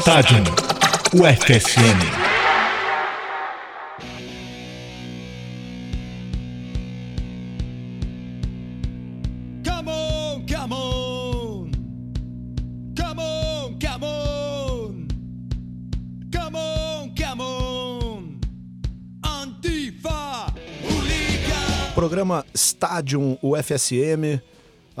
Estádio UFSM. Come on, come on. Come on, come on. Come on, come on. Antifa, Hooligan. Programa Stadium UFSM,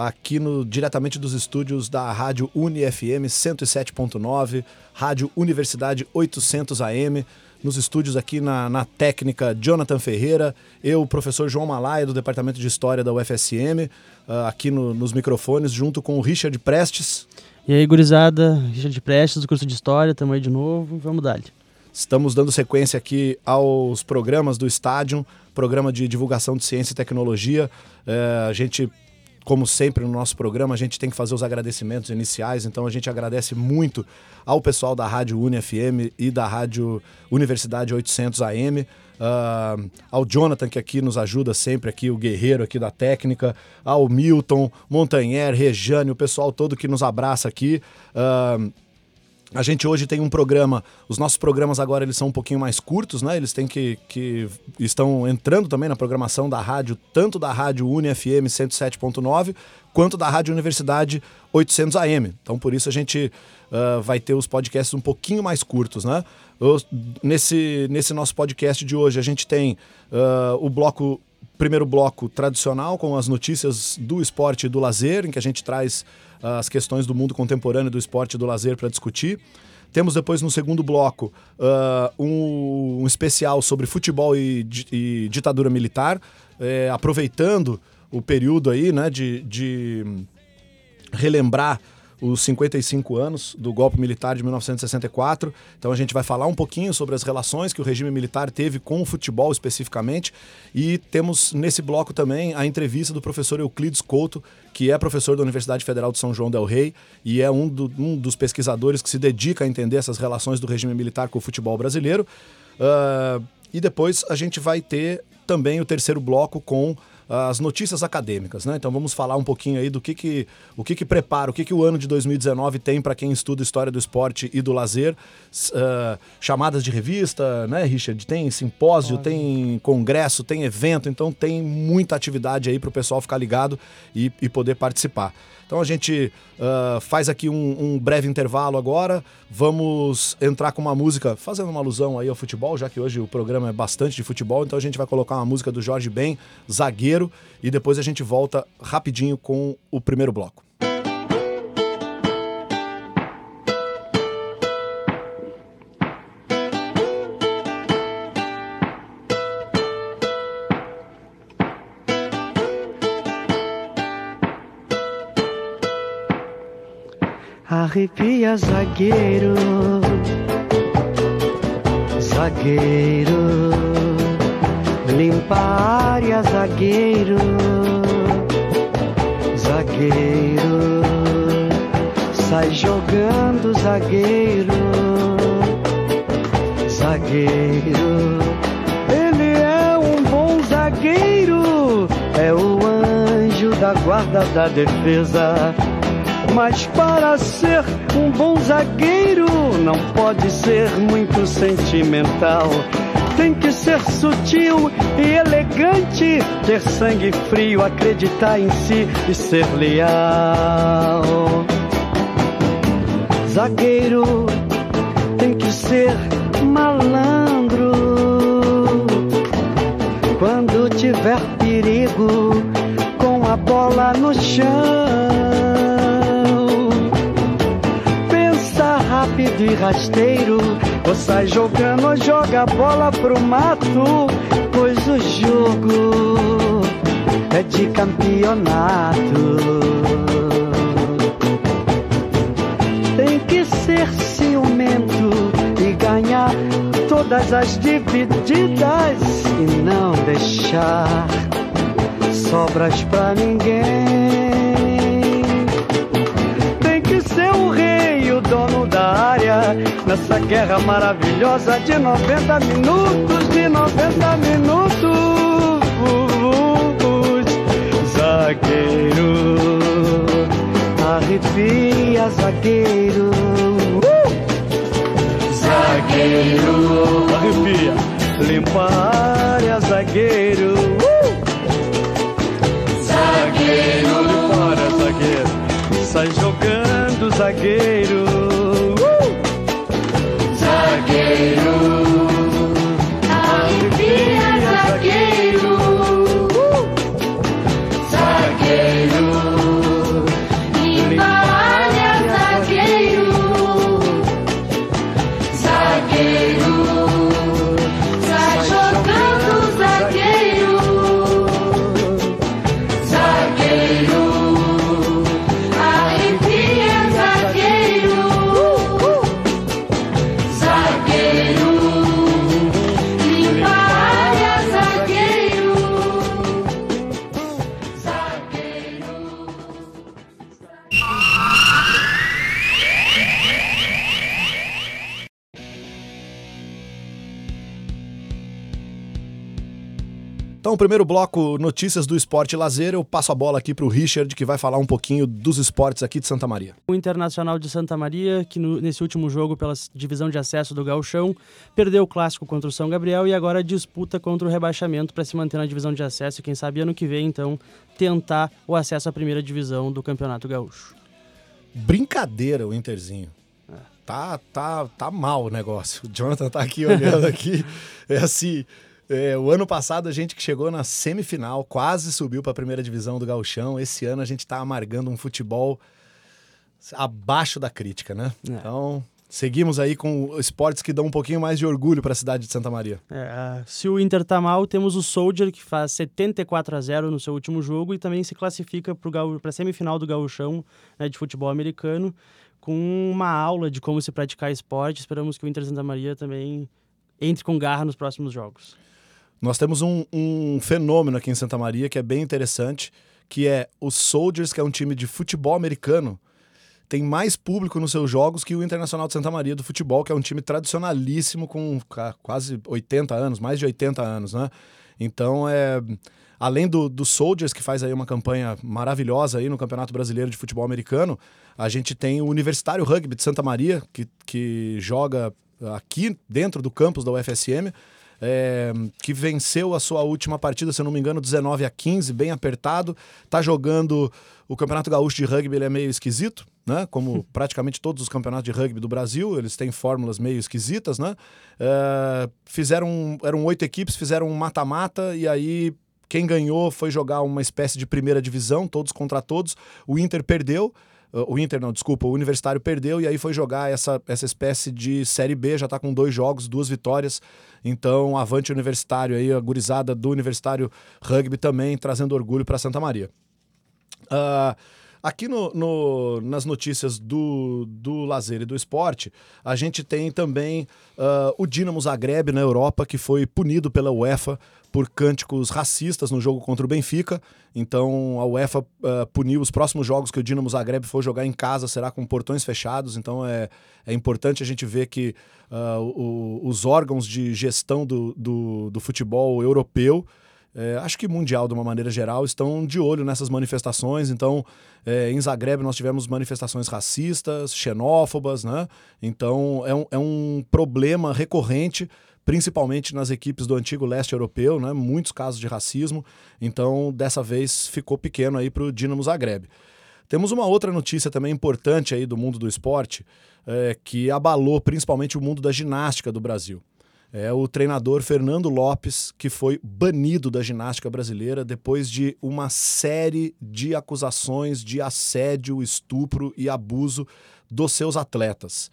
aqui no, diretamente dos estúdios da Rádio UniFM 107.9, Rádio Universidade 800 AM, nos estúdios aqui na, na técnica Jonathan Ferreira, eu, professor João Malaia, do Departamento de História da UFSM, ah, aqui no- nos microfones, junto com o Richard Prestes. E aí, gurizada, Richard Prestes, do curso de História, tamo aí de novo, vamos dar Estamos dando sequência aqui aos programas do Estádio, programa de divulgação de ciência e tecnologia. É, a gente, como sempre no nosso programa, a gente tem que fazer os agradecimentos iniciais, então a gente agradece muito ao pessoal da Rádio UniFM e da Rádio Universidade 800 AM. ah, ao Jonathan, que aqui nos ajuda sempre, aqui, o guerreiro aqui da técnica, ao Milton, Montanher, Rejane, o pessoal todo que nos abraça aqui. Ah, a gente hoje tem um programa, os nossos programas agora eles são um pouquinho mais curtos, né? Eles têm que, que estão entrando também na programação da rádio, tanto da rádio UniFM 107.9, quanto da rádio Universidade 800 AM. Então por isso a gente ah, vai ter os podcasts um pouquinho mais curtos, né? Os- nesse, nesse nosso podcast de hoje a gente tem ah, o bloco primeiro bloco tradicional com as notícias do esporte e do lazer, em que a gente traz as questões do mundo contemporâneo do esporte e do lazer para discutir. Temos depois no segundo bloco ah, um, um especial sobre futebol e, e ditadura militar, eh, aproveitando o período aí, né, de, de relembrar os 55 anos do golpe militar de 1964. Então a gente vai falar um pouquinho sobre as relações que o regime militar teve com o futebol especificamente. E temos nesse bloco também a entrevista do professor Euclides Couto, que é professor da Universidade Federal de São João del Rei e é um, do- um dos pesquisadores que se dedica a entender essas relações do regime militar com o futebol brasileiro. Ah, e depois a gente vai ter também o terceiro bloco com as notícias acadêmicas, né? Então vamos falar um pouquinho aí do que que o que que prepara, o que que o ano de 2019 tem para quem estuda história do esporte e do lazer, ah, chamadas de revista, né, Richard? Tem simpósio, tem congresso, tem evento, então tem muita atividade aí para o pessoal ficar ligado e, e poder participar. Então a gente ah, faz aqui um, um breve intervalo agora. Vamos entrar com uma música fazendo uma alusão aí ao futebol, já que hoje o programa é bastante de futebol. Então a gente vai colocar uma música do Jorge Ben, zagueiro, e depois a gente volta rapidinho com o primeiro bloco. Arrepia zagueiro, zagueiro, limpa a área, zagueiro, zagueiro, sai jogando, zagueiro, zagueiro. Ele é um bom zagueiro, é o anjo da guarda da defesa. Mas para ser um bom zagueiro, não pode ser muito sentimental. Tem que ser sutil e elegante, ter sangue frio, acreditar em si e ser leal. Zagueiro tem que ser malandro. Quando tiver perigo, com a bola no chão. E rasteiro, ou sai jogando ou joga a bola pro mato, pois o jogo é de campeonato. Tem que ser ciumento e ganhar todas as divididas e não deixar sobras pra ninguém. Tem que ser o rei, dono da área, nessa guerra maravilhosa de 90 minutos, de 90 minutos. Zagueiro, arrepia, zagueiro. Uh! zagueiro. Arrepia. Limpa a área, zagueiro. Uh! Zagueiro. Limpa a área, zagueiro. Sai jogando, zagueiro. Primeiro bloco, notícias do esporte e lazer. Eu passo a bola aqui para o Richard, que vai falar um pouquinho dos esportes aqui de Santa Maria. O Internacional de Santa Maria, que no- nesse último jogo pela divisão de acesso do Gauchão, perdeu o clássico contra o São Gabriel e agora disputa contra o rebaixamento para se manter na divisão de acesso e quem sabe ano que vem, então, tentar o acesso à primeira divisão do Campeonato Gaúcho. Brincadeira o Interzinho. Tá, tá, tá mal o negócio. O Jonathan tá aqui olhando aqui. É assim, é, o ano passado a gente que chegou na semifinal, quase subiu para a primeira divisão do Gauchão. Esse ano a gente tá amargando um futebol abaixo da crítica, né? É. Então, seguimos aí com esportes que dão um pouquinho mais de orgulho para a cidade de Santa Maria. É, se o Inter tá mal, temos o Soldier, que faz 74 a 0 no seu último jogo e também se classifica para a semifinal do Gauchão né, de futebol americano, com uma aula de como se praticar esporte. Esperamos que o Inter Santa Maria também entre com garra nos próximos jogos. Nós temos um, um fenômeno aqui em Santa Maria que é bem interessante, que é o Soldiers, que é um time de futebol americano, tem mais público nos seus jogos que o Internacional de Santa Maria do futebol, que é um time tradicionalíssimo com quase 80 anos, mais de 80 anos, né? Então, é, além do, do Soldiers, que faz aí uma campanha maravilhosa aí no Campeonato Brasileiro de Futebol Americano, a gente tem o Universitário Rugby de Santa Maria, que, que joga aqui dentro do campus da UFSM, é, que venceu a sua última partida, se eu não me engano, 19 a 15, bem apertado. Tá jogando o Campeonato Gaúcho de Rugby, ele é meio esquisito, né? Como praticamente todos os campeonatos de rugby do Brasil, eles têm fórmulas meio esquisitas, né? É, fizeram, eram oito equipes, fizeram um mata-mata e aí quem ganhou foi jogar uma espécie de primeira divisão, todos contra todos. O Inter perdeu. Uh, O Inter, não, desculpa, o Universitário perdeu e aí foi jogar essa, essa espécie de Série B, já tá com dois jogos, duas vitórias. Então, avante Universitário aí, a gurizada do Universitário Rugby também trazendo orgulho para Santa Maria. Ah, aqui no, no- nas notícias do, do lazer e do esporte, a gente tem também ah, o Dinamo Zagreb na Europa, que foi punido pela UEFA por cânticos racistas no jogo contra o Benfica. Então a UEFA ah, puniu os próximos jogos que o Dinamo Zagreb for jogar em casa, será com portões fechados. Então é, é importante a gente ver que ah, o- os órgãos de gestão do, do, do futebol europeu é, acho que mundial de uma maneira geral, estão de olho nessas manifestações. Então, é, em Zagreb nós tivemos manifestações racistas, xenófobas, né? Então, é um, é um problema recorrente, principalmente nas equipes do antigo leste europeu, né? Muitos casos de racismo. Então, dessa vez ficou pequeno aí para o Dinamo Zagreb. Temos uma outra notícia também importante aí do mundo do esporte, é, que abalou principalmente o mundo da ginástica do Brasil é o treinador Fernando Lopes, que foi banido da ginástica brasileira depois de uma série de acusações de assédio, estupro e abuso dos seus atletas.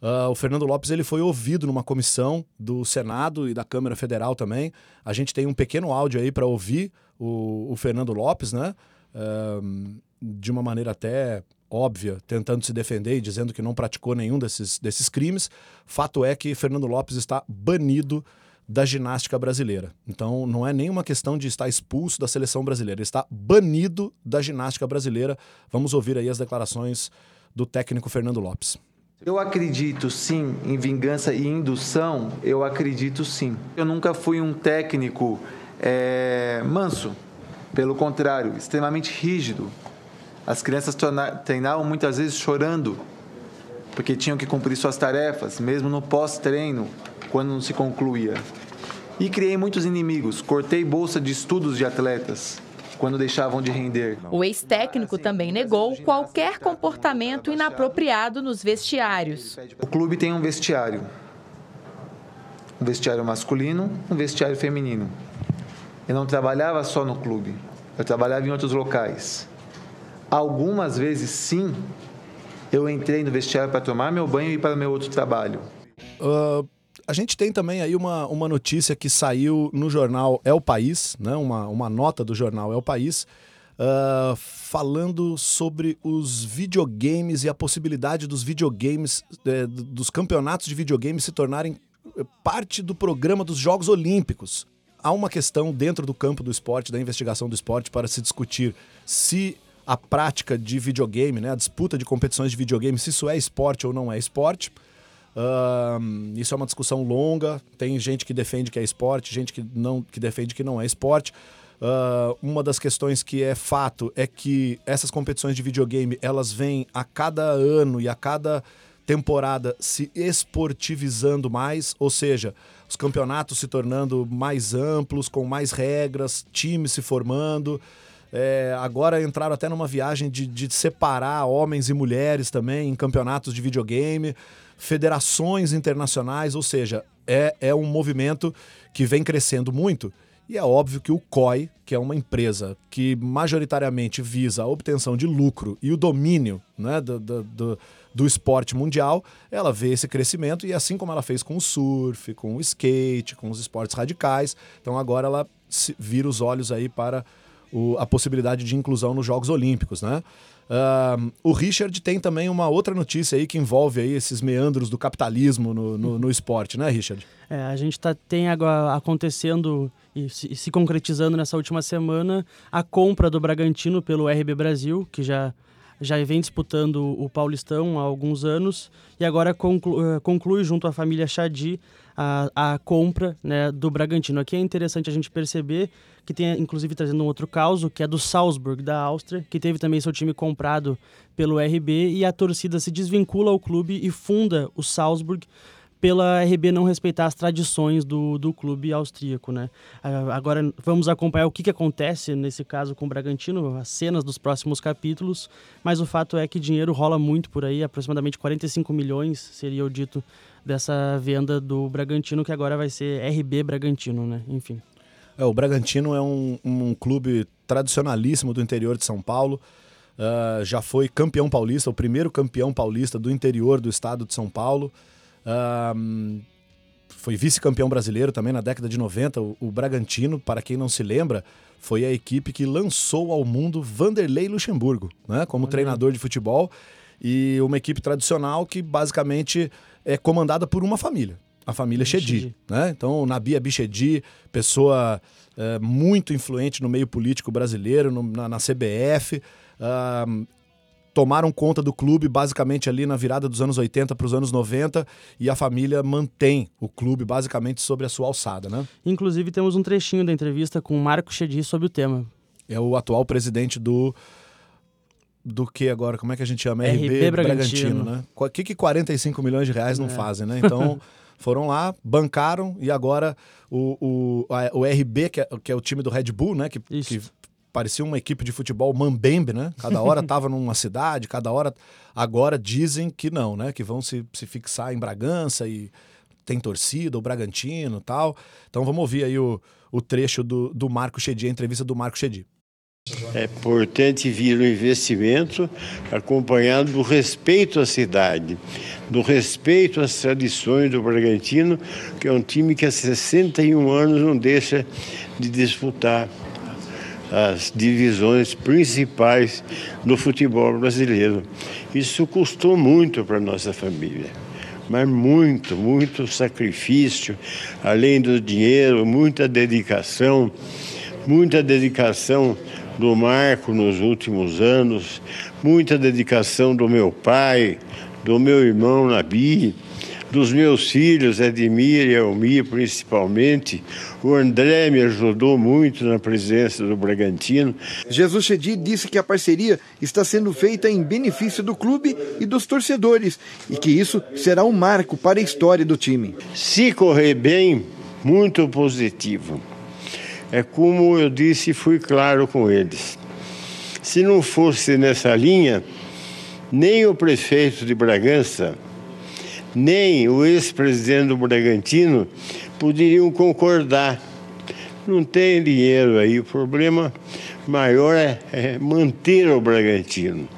Ah, o Fernando Lopes ele foi ouvido numa comissão do Senado e da Câmara Federal também. A gente tem um pequeno áudio aí para ouvir o, o Fernando Lopes, né? Ahm, de uma maneira até óbvia, tentando se defender e dizendo que não praticou nenhum desses, desses crimes. Fato é que Fernando Lopes está banido da ginástica brasileira. Então não é nenhuma questão de estar expulso da seleção brasileira, ele está banido da ginástica brasileira. Vamos ouvir aí as declarações do técnico Fernando Lopes. Eu acredito sim em vingança e indução, eu acredito sim. Eu nunca fui um técnico é, manso, pelo contrário, extremamente rígido. As crianças treinavam muitas vezes chorando porque tinham que cumprir suas tarefas, mesmo no pós-treino, quando não se concluía. E criei muitos inimigos, cortei bolsa de estudos de atletas quando deixavam de render. O ex-técnico também negou qualquer comportamento inapropriado nos vestiários. O clube tem um vestiário. Um vestiário masculino, um vestiário feminino. Eu não trabalhava só no clube, eu trabalhava em outros locais. Algumas vezes, sim, eu entrei no vestiário para tomar meu banho e ir para meu outro trabalho. Uh, a gente tem também aí uma, uma notícia que saiu no jornal É o País, né? uma, uma nota do jornal É o País, uh, falando sobre os videogames e a possibilidade dos videogames, eh, dos campeonatos de videogames se tornarem eh, parte do programa dos Jogos Olímpicos. Há uma questão dentro do campo do esporte, da investigação do esporte, para se discutir se a prática de videogame, né, a disputa de competições de videogame, se isso é esporte ou não é esporte. Uh, isso é uma discussão longa. Tem gente que defende que é esporte, gente que não que defende que não é esporte. Uh, uma das questões que é fato é que essas competições de videogame elas vêm a cada ano e a cada temporada se esportivizando mais, ou seja, os campeonatos se tornando mais amplos, com mais regras, times se formando. É, agora entraram até numa viagem de, de separar homens e mulheres também em campeonatos de videogame federações internacionais, ou seja, é, é um movimento que vem crescendo muito. E é óbvio que o COI, que é uma empresa que majoritariamente visa a obtenção de lucro e o domínio né, do, do, do, do esporte mundial, ela vê esse crescimento e assim como ela fez com o surf, com o skate, com os esportes radicais, então agora ela vira os olhos aí para o, a possibilidade de inclusão nos Jogos Olímpicos, né? Uh, o Richard tem também uma outra notícia aí que envolve aí esses meandros do capitalismo no, no, no esporte, né, Richard? É, a gente tá, tem agora acontecendo e se, se, concretizando nessa última semana a compra do Bragantino pelo RB Brasil, que já, já vem disputando o Paulistão há alguns anos e agora eh, conclui junto à família Chadi a, a compra né, do Bragantino. Aqui é interessante a gente perceber que tem, inclusive, trazendo um outro caso, que é do Salzburg, da Áustria, que teve também seu time comprado pelo RB e a torcida se desvincula ao clube e funda o Salzburg pela RB não respeitar as tradições do, do clube austríaco, né? Agora vamos acompanhar o que, que acontece nesse caso com o Bragantino, as cenas dos próximos capítulos, mas o fato é que dinheiro rola muito por aí, aproximadamente 45 milhões seria o dito dessa venda do Bragantino, que agora vai ser RB Bragantino, né? Enfim. É, o Bragantino é um, um clube tradicionalíssimo do interior de São Paulo. Uh, já foi campeão paulista, o primeiro campeão paulista do interior do estado de São Paulo. Uh, foi vice-campeão brasileiro também na década de 90. O, o, Bragantino, para quem não se lembra, foi a equipe que lançou ao mundo Vanderlei Luxemburgo, né, como uhum. treinador de futebol. E uma equipe tradicional que basicamente é comandada por uma família a família Chedi. Né? Então, Nabi Abichedi, pessoa é, muito influente no meio político brasileiro, no, na, na, CBF, uh, tomaram conta do clube basicamente ali na virada dos anos 80 para os anos 90 e a família mantém o clube basicamente sobre a sua alçada. Né? Inclusive, temos um trechinho da entrevista com o Marco Chedi sobre o tema. É o atual presidente do do que agora? Como é que a gente chama? RB, RB Bragantino. Bragantino, né? O que, que 45 milhões de reais não é. fazem, né? Então, foram lá, bancaram e agora o, o, a, o RB, que é, que é, o time do Red Bull, né? Que, que parecia uma equipe de futebol mambembe, né? Cada hora tava numa cidade, cada hora. Agora dizem que não, né? Que vão se, se fixar em Bragança e tem torcida, o Bragantino tal. Então vamos ouvir aí o, o trecho do, do Marco Chedi, a entrevista do Marco Chedi. É importante vir o investimento acompanhado do respeito à cidade, do respeito às tradições do Bragantino, que é um time que há 61 anos não deixa de disputar as divisões principais do futebol brasileiro. Isso custou muito para nossa família, mas muito, muito sacrifício, além do dinheiro, muita dedicação, muita dedicação do Marco nos últimos anos, muita dedicação do meu pai, do meu irmão Nabi, dos meus filhos, Edmir e Elmir principalmente. O André me ajudou muito na presença do Bragantino. Jesus Chedi disse que a parceria está sendo feita em benefício do clube e dos torcedores e que isso será um marco para a história do time. Se correr bem, muito positivo. É como eu disse fui claro com eles. Se não fosse nessa linha, nem o prefeito de Bragança, nem o ex-presidente do Bragantino poderiam concordar. Não tem dinheiro aí, o problema maior é, é manter o Bragantino.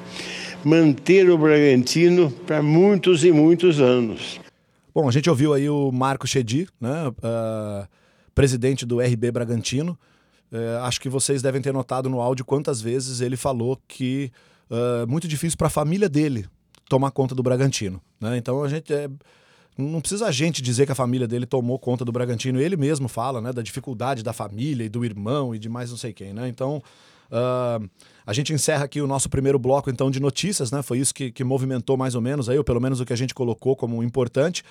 Manter o Bragantino para muitos e muitos anos. Bom, a gente ouviu aí o Marco Chedi, né, uh, presidente do RB Bragantino. Uh, acho que vocês devem ter notado no áudio quantas vezes ele falou que é muito difícil para a família dele tomar conta do Bragantino. Né? Então a gente é, não precisa a gente dizer que a família dele tomou conta do Bragantino. Ele mesmo fala né, da dificuldade da família e do irmão e de mais não sei quem. Né? Então Uh, a gente encerra aqui o nosso primeiro bloco então de notícias, né? Foi isso que, que movimentou mais ou menos aí, ou pelo menos o que a gente colocou como importante.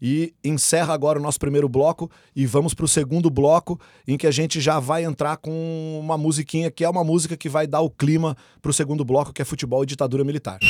E encerra agora o nosso primeiro bloco e vamos para o segundo bloco, em que a gente já vai entrar com uma musiquinha que é uma música que vai dar o clima para o segundo bloco, que é futebol e ditadura militar.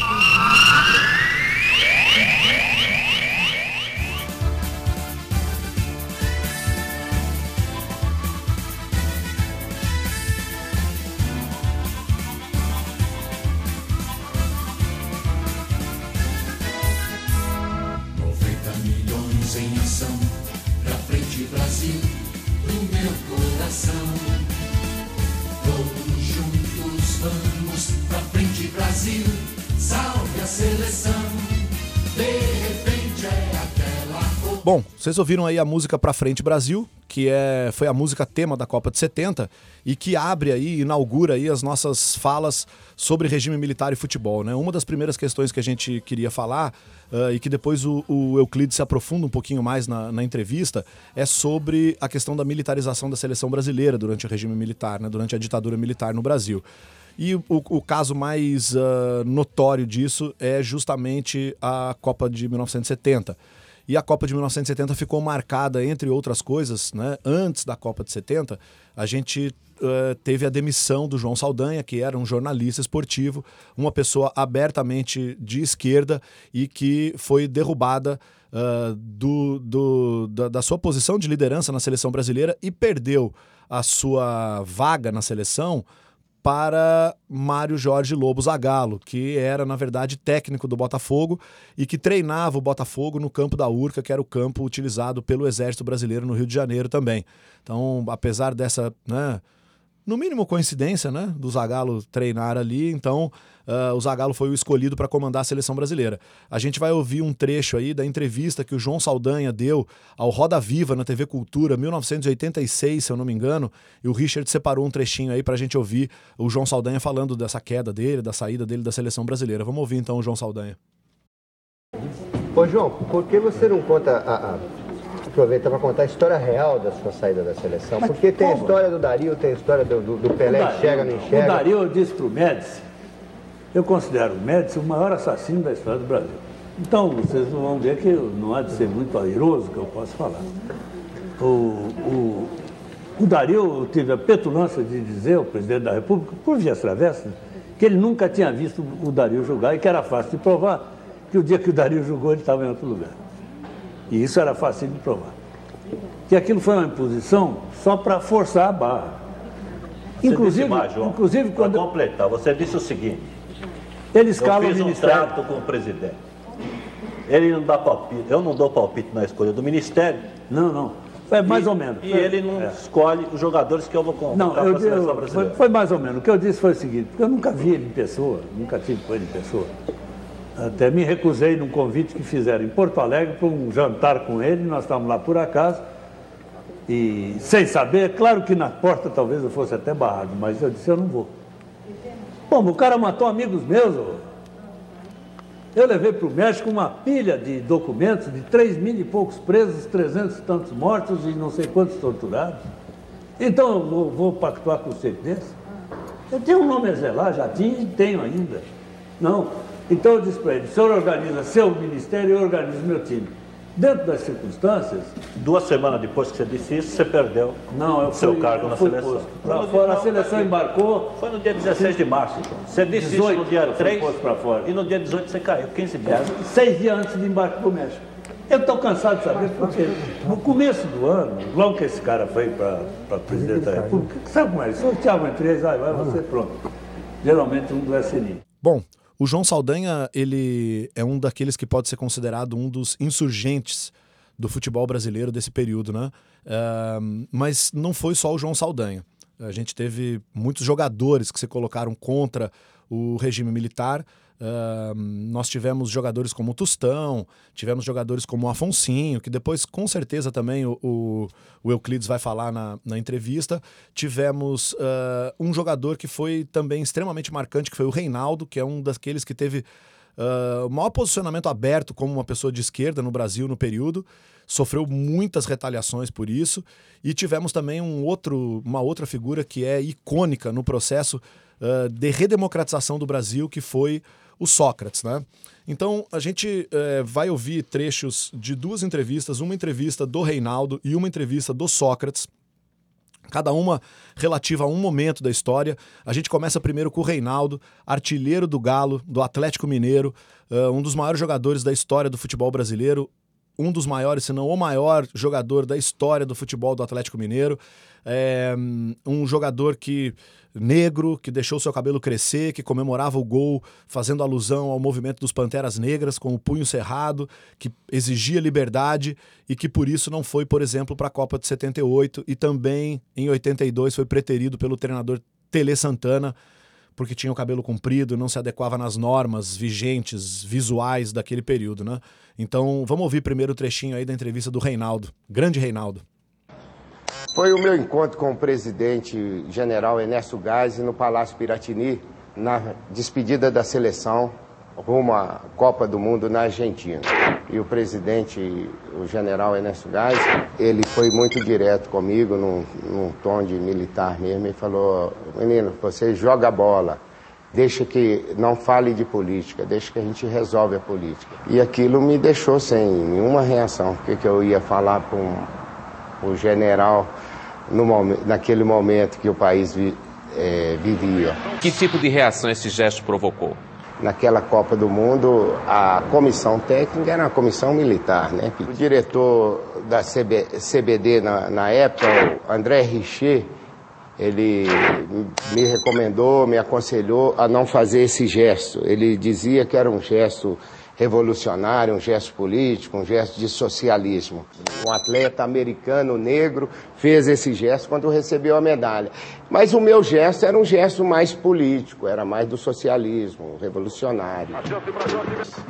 Bom, vocês ouviram aí a música Pra Frente Brasil, que é, foi a música tema da Copa de 70 e que abre aí, inaugura aí as nossas falas sobre regime militar e futebol. Né? Uma das primeiras questões que a gente queria falar uh, e que depois o, o, Euclides se aprofunda um pouquinho mais na, na, entrevista é sobre a questão da militarização da seleção brasileira durante o regime militar, né? durante a ditadura militar no Brasil. E o, o caso mais uh, notório disso é justamente a Copa de 1970 e a Copa de 1970 ficou marcada, entre outras coisas, né? Antes da Copa de 70, a gente uh, teve a demissão do João Saldanha, que era um jornalista esportivo, uma pessoa abertamente de esquerda e que foi derrubada uh, do, do, da, da sua posição de liderança na seleção brasileira e perdeu a sua vaga na seleção para Mário Jorge Lobo Zagallo, que era, na verdade, técnico do Botafogo e que treinava o Botafogo no campo da Urca, que era o campo utilizado pelo Exército Brasileiro no Rio de Janeiro também. Então, apesar dessa, né, no mínimo coincidência, né, do Zagallo treinar ali, então uh, o Zagallo foi o escolhido para comandar a seleção brasileira. A gente vai ouvir um trecho aí da entrevista que o João Saldanha deu ao Roda Viva na TV Cultura, 1986, se eu não me engano, e o Richard separou um trechinho aí para a gente ouvir o João Saldanha falando dessa queda dele, da saída dele da seleção brasileira. Vamos ouvir então o João Saldanha. Ô João, por que você não conta a, a aproveita para contar a história real da sua saída da seleção. Mas Porque tem como? a história do Dario, tem a história do, do, do Pelé, Dario, enxerga, não enxerga. O Dario disse para o Médici, eu considero o Médici o maior assassino da história do Brasil. Então, vocês vão ver que não há de ser muito airoso que eu posso falar. O, o, o Dario, eu tive a petulância de dizer ao presidente da República, por vias travessas, que ele nunca tinha visto o Dario jogar e que era fácil de provar que o dia que o Dario jogou ele estava em outro lugar. E isso era fácil de provar. Que aquilo foi uma imposição só para forçar a barra. Você inclusive, mais, João, inclusive quando completar, você disse o seguinte: ele escala eu fiz o ministério. um trato com o presidente. Ele não dá palpite, eu não dou palpite na escolha do ministério. Não, não. É mais e, ou menos. E ele não é. escolhe os jogadores que eu vou convocar não, eu, eu, foi, foi mais ou menos. O que eu disse foi o seguinte, porque eu nunca vi ele em pessoa, nunca tive com ele em pessoa. Até me recusei num convite que fizeram em Porto Alegre para um jantar com ele, nós estávamos lá por acaso, e sem saber, claro que na porta talvez eu fosse até barrado, mas eu disse, eu não vou. Bom, o cara matou amigos meus. Eu levei para o México uma pilha de documentos de 3 mil e poucos presos, 300 e tantos mortos e não sei quantos torturados. Então eu vou, vou pactuar com você desse? Eu tenho um nome a zelar, já tinha e tenho ainda. Não, então eu disse para ele, o senhor organiza seu ministério eu organizo meu time. Dentro das circunstâncias. Duas semanas depois que você disse isso, você perdeu Não, eu seu fui- cargo eu na fui seleção. pra fora, a seleção embarcou. Foi no dia 16 de março. Então. Você disse 18 isso no dia eu fui 3 posto pra fora. e no dia 18 você caiu, 15 dias. Seis dias antes de embarque para o México. Eu estou cansado de saber porque no começo do ano, logo que esse cara foi para presidente da República, sabe como é? Sorteavam entre eles, ah, vai você pronto. Geralmente um do SNI. Bom, o João Saldanha, ele é um daqueles que pode ser considerado um dos insurgentes do futebol brasileiro desse período, né? Ah, mas não foi só o João Saldanha. A gente teve muitos jogadores que se colocaram contra o regime militar. Ah, nós tivemos jogadores como o Tostão, tivemos jogadores como o Afonsinho, que depois, com certeza, também o, o, Euclides vai falar na, na entrevista. Tivemos ah, um jogador que foi também extremamente marcante, que foi o Reinaldo, que é um daqueles que teve ah, o maior posicionamento aberto como uma pessoa de esquerda no Brasil no período. Sofreu muitas retaliações por isso. E tivemos também um outro, uma outra figura que é icônica no processo de redemocratização do Brasil, que foi o Sócrates, né? Então a gente eh, vai ouvir trechos de duas entrevistas, uma entrevista do Reinaldo e uma entrevista do Sócrates. Cada uma relativa a um momento da história. A gente começa primeiro com o Reinaldo, artilheiro do Galo, do Atlético Mineiro, ah, um dos maiores jogadores da história do futebol brasileiro, um dos maiores, se não o maior jogador da história do futebol do Atlético Mineiro. É, um jogador que negro, que deixou seu cabelo crescer, que comemorava o gol fazendo alusão ao movimento dos Panteras Negras com o punho cerrado, que exigia liberdade e que por isso não foi, por exemplo, para a Copa de 78 e também em 82 foi preterido pelo treinador Tele Santana porque tinha o cabelo comprido, não se adequava nas normas vigentes, visuais daquele período, né? Então, vamos ouvir primeiro o trechinho aí da entrevista do Reinaldo, grande Reinaldo. Foi o meu encontro com o presidente general Ernesto Gás no Palácio Piratini, na despedida da seleção rumo à Copa do Mundo na Argentina. E o presidente, o general Ernesto Gás, ele foi muito direto comigo, num, num tom de militar mesmo, e falou, menino, você joga bola, deixa que não fale de política, deixa que a gente resolve a política. E aquilo me deixou sem nenhuma reação, porque que eu ia falar para um, um general no momen- naquele momento que o país vi- eh, vivia. Que tipo de reação esse gesto provocou? Naquela Copa do Mundo, a comissão técnica era uma comissão militar, né? O diretor da CB CBD na, na época, o André Richer, ele me recomendou, me aconselhou a não fazer esse gesto. Ele dizia que era um gesto revolucionário, um gesto político, um gesto de socialismo. Um atleta americano negro fez esse gesto quando recebeu a medalha. Mas o meu gesto era um gesto mais político, era mais do socialismo, revolucionário.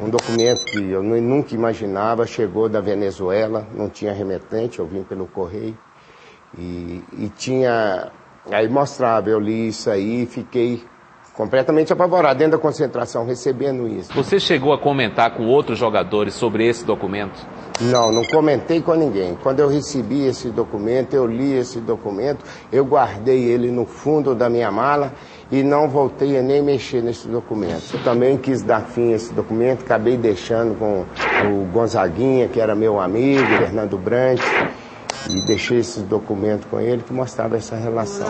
Um documento que eu nu- nunca imaginava chegou da Venezuela, não tinha remetente, eu vim pelo correio. E, e tinha. Aí mostrava, eu li isso aí e fiquei completamente apavorado dentro da concentração, recebendo isso. Você chegou a comentar com outros jogadores sobre esse documento? Não, não comentei com ninguém. Quando eu recebi esse documento, eu li esse documento, eu guardei ele no fundo da minha mala e não voltei a nem mexer nesse documento. Eu também quis dar fim a esse documento, acabei deixando com o Gonzaguinha, que era meu amigo, Fernando Brandt, e deixei esse documento com ele que mostrava essa relação.